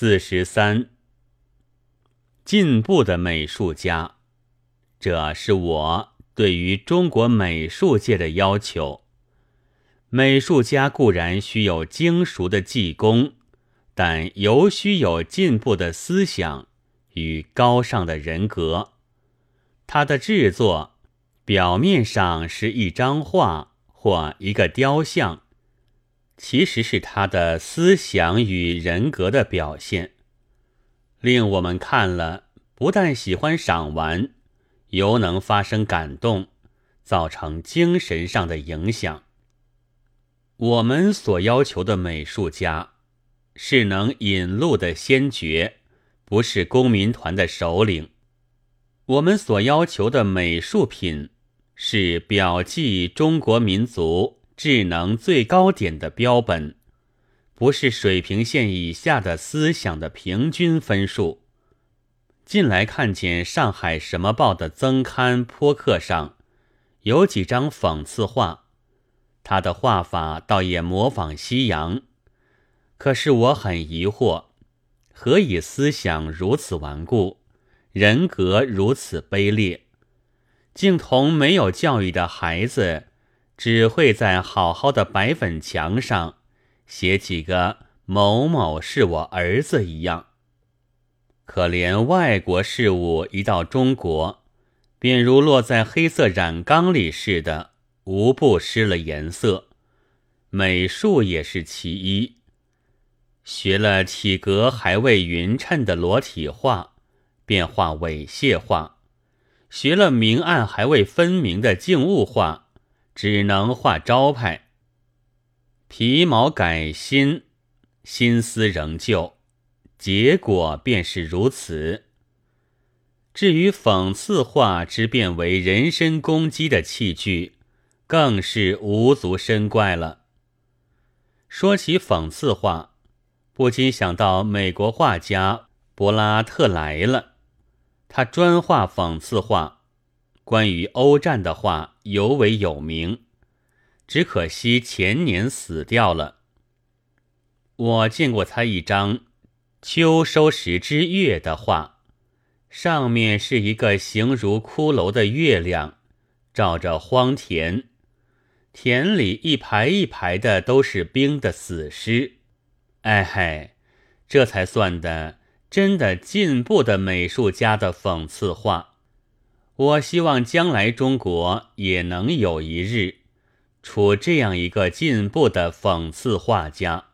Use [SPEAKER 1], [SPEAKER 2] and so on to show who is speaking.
[SPEAKER 1] 四十三，进步的美术家，这是我对于中国美术界的要求。美术家固然需有精熟的技工，但尤需有进步的思想与高尚的人格。他的制作表面上是一张画或一个雕像。其实是他的思想与人格的表现，令我们看了不但喜欢赏玩，犹能发生感动，造成精神上的影响。我们所要求的美术家，是能引路的先觉，不是公民团的首领。我们所要求的美术品，是表记中国民族。智能最高点的标本，不是水平线以下的思想的平均分数。近来看见上海什么报的增刊坡刻上，有几张讽刺画，他的画法倒也模仿西洋。可是我很疑惑，何以思想如此顽固，人格如此卑劣，竟同没有教育的孩子？只会在好好的白粉墙上写几个“某某是我儿子”一样。可怜外国事物一到中国，便如落在黑色染缸里似的，无不失了颜色。美术也是其一。学了体格还未匀称的裸体画，便画猥亵画；学了明暗还未分明的静物画。只能画招牌，皮毛改新，心思仍旧，结果便是如此。至于讽刺画之变为人身攻击的器具，更是无足深怪了。说起讽刺画，不禁想到美国画家柏拉特来了，他专画讽刺画。关于欧战的画尤为有名，只可惜前年死掉了。我见过他一张秋收时之月的画，上面是一个形如骷髅的月亮，照着荒田，田里一排一排的都是冰的死尸。哎嗨，这才算的真的进步的美术家的讽刺画。我希望将来中国也能有一日出这样一个进步的讽刺画家。